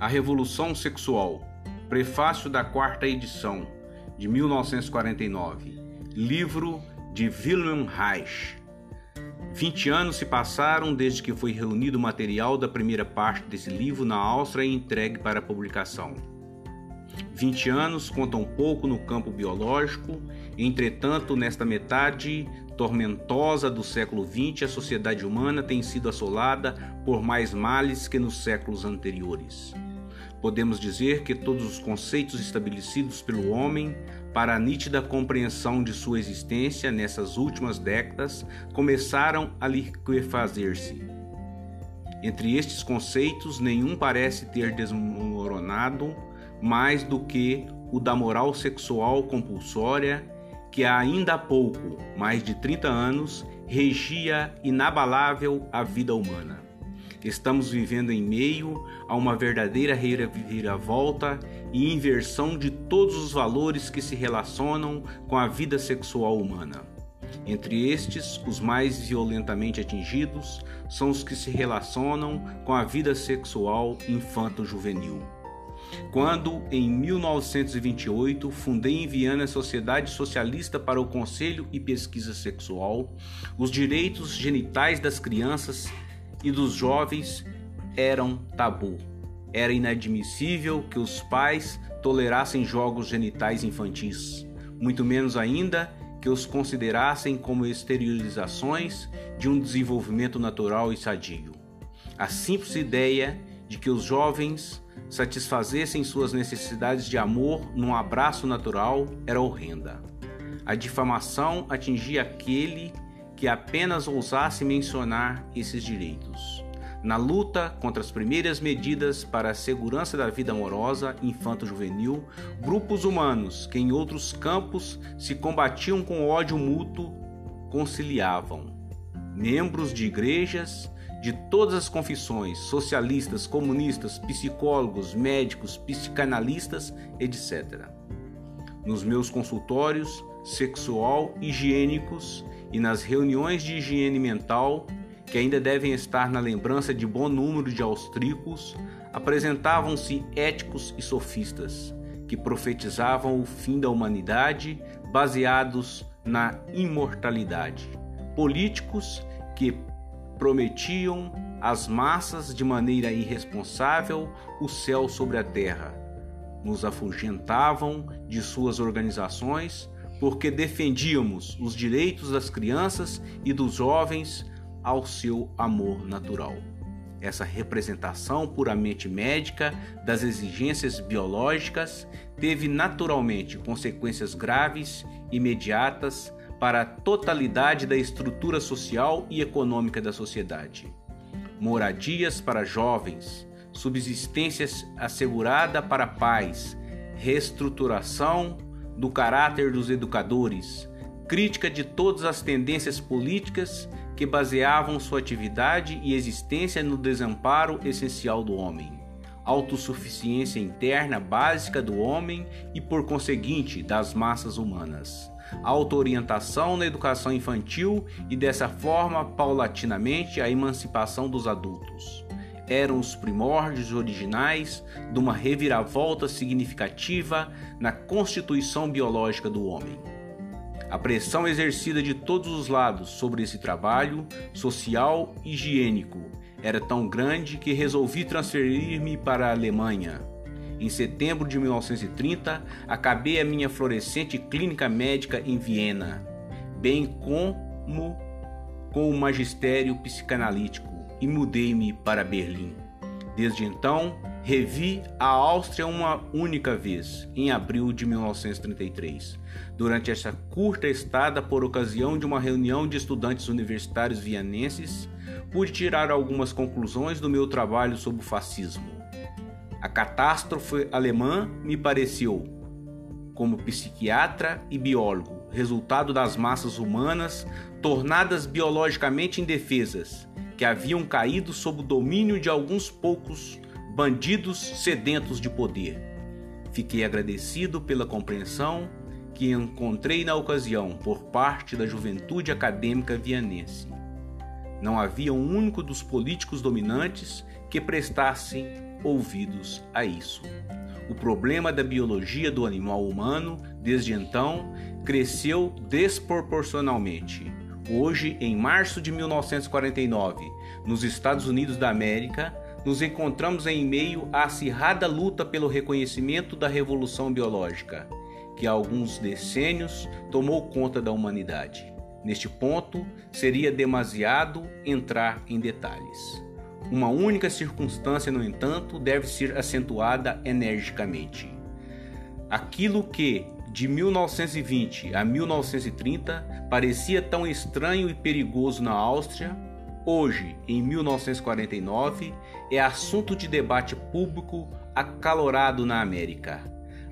A Revolução Sexual, prefácio da quarta edição, de 1949, livro de Wilhelm Reich. 20 anos se passaram desde que foi reunido o material da primeira parte desse livro na Áustria e entregue para publicação. 20 anos contam pouco no campo biológico, entretanto, nesta metade tormentosa do século XX, a sociedade humana tem sido assolada por mais males que nos séculos anteriores. Podemos dizer que todos os conceitos estabelecidos pelo homem para a nítida compreensão de sua existência nessas últimas décadas começaram a liquefazer-se. Entre estes conceitos, nenhum parece ter desmoronado mais do que o da moral sexual compulsória, que ainda há pouco, mais de 30 anos, regia inabalável a vida humana. Estamos vivendo em meio a uma verdadeira reviravolta e inversão de todos os valores que se relacionam com a vida sexual humana. Entre estes, os mais violentamente atingidos são os que se relacionam com a vida sexual infanto-juvenil. Quando, em 1928, fundei em Viana a Sociedade Socialista para o Conselho e Pesquisa Sexual, os direitos genitais das crianças e dos jovens eram tabu. Era inadmissível que os pais tolerassem jogos genitais infantis, muito menos ainda que os considerassem como exteriorizações de um desenvolvimento natural e sadio. A simples ideia de que os jovens satisfazessem suas necessidades de amor num abraço natural era horrenda. A difamação atingia aquele que apenas ousasse mencionar esses direitos. Na luta contra as primeiras medidas para a segurança da vida amorosa infanto-juvenil, grupos humanos que em outros campos se combatiam com ódio mútuo conciliavam. Membros de igrejas de todas as confissões, socialistas, comunistas, psicólogos, médicos, psicanalistas, etc. Nos meus consultórios sexual higiênicos e nas reuniões de higiene mental, que ainda devem estar na lembrança de bom número de austríacos, apresentavam-se éticos e sofistas, que profetizavam o fim da humanidade baseados na imortalidade. Políticos que prometiam às massas de maneira irresponsável o céu sobre a terra. Nos afugentavam de suas organizações porque defendíamos os direitos das crianças e dos jovens ao seu amor natural. Essa representação puramente médica das exigências biológicas teve naturalmente consequências graves imediatas para a totalidade da estrutura social e econômica da sociedade. Moradias para jovens, subsistências assegurada para pais, reestruturação do caráter dos educadores, crítica de todas as tendências políticas que baseavam sua atividade e existência no desamparo essencial do homem, autossuficiência interna básica do homem e, por conseguinte, das massas humanas, autoorientação na educação infantil e, dessa forma, paulatinamente, a emancipação dos adultos eram os primórdios originais de uma reviravolta significativa na constituição biológica do homem. A pressão exercida de todos os lados sobre esse trabalho social e higiênico era tão grande que resolvi transferir-me para a Alemanha. Em setembro de 1930, acabei a minha florescente clínica médica em Viena, bem como com o magistério psicanalítico e mudei-me para Berlim. Desde então, revi a Áustria uma única vez, em abril de 1933. Durante essa curta estada, por ocasião de uma reunião de estudantes universitários vienenses, pude tirar algumas conclusões do meu trabalho sobre o fascismo. A catástrofe alemã me pareceu, como psiquiatra e biólogo, resultado das massas humanas tornadas biologicamente indefesas que haviam caído sob o domínio de alguns poucos bandidos sedentos de poder. Fiquei agradecido pela compreensão que encontrei na ocasião por parte da juventude acadêmica vianense. Não havia um único dos políticos dominantes que prestasse ouvidos a isso. O problema da biologia do animal humano, desde então, cresceu desproporcionalmente. Hoje, em março de 1949, nos Estados Unidos da América, nos encontramos em meio à acirrada luta pelo reconhecimento da revolução biológica, que há alguns decênios tomou conta da humanidade. Neste ponto, seria demasiado entrar em detalhes. Uma única circunstância, no entanto, deve ser acentuada energicamente. Aquilo que, de 1920 a 1930, parecia tão estranho e perigoso na Áustria, hoje, em 1949, é assunto de debate público acalorado na América.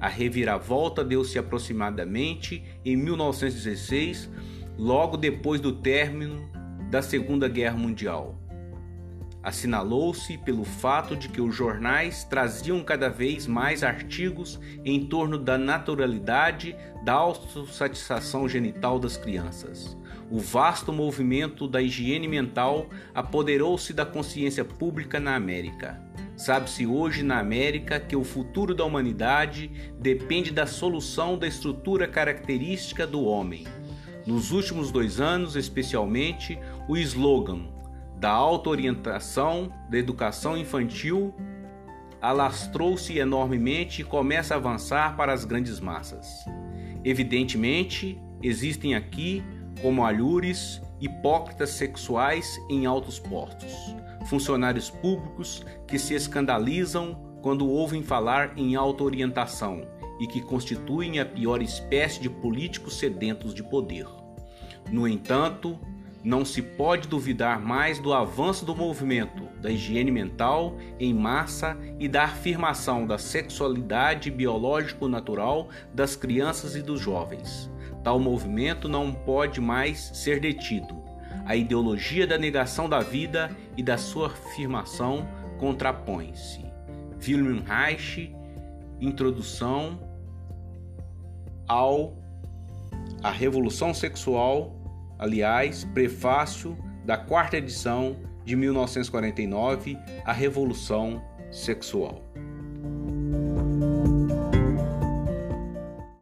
A reviravolta deu-se aproximadamente em 1916, logo depois do término da Segunda Guerra Mundial. Assinalou-se pelo fato de que os jornais traziam cada vez mais artigos em torno da naturalidade da autossatisfação genital das crianças. O vasto movimento da higiene mental apoderou-se da consciência pública na América. Sabe-se hoje na América que o futuro da humanidade depende da solução da estrutura característica do homem. Nos últimos dois anos, especialmente, o slogan da auto-orientação da educação infantil alastrou-se enormemente e começa a avançar para as grandes massas. Evidentemente, existem aqui, como alhures, hipócritas sexuais em altos postos, funcionários públicos que se escandalizam quando ouvem falar em auto-orientação e que constituem a pior espécie de políticos sedentos de poder. No entanto, não se pode duvidar mais do avanço do movimento da higiene mental em massa e da afirmação da sexualidade biológico-natural das crianças e dos jovens. Tal movimento não pode mais ser detido. A ideologia da negação da vida e da sua afirmação contrapõe-se. Wilhelm Reich, Introdução ao a Revolução Sexual aliás, prefácio da quarta edição de 1949, A Revolução Sexual.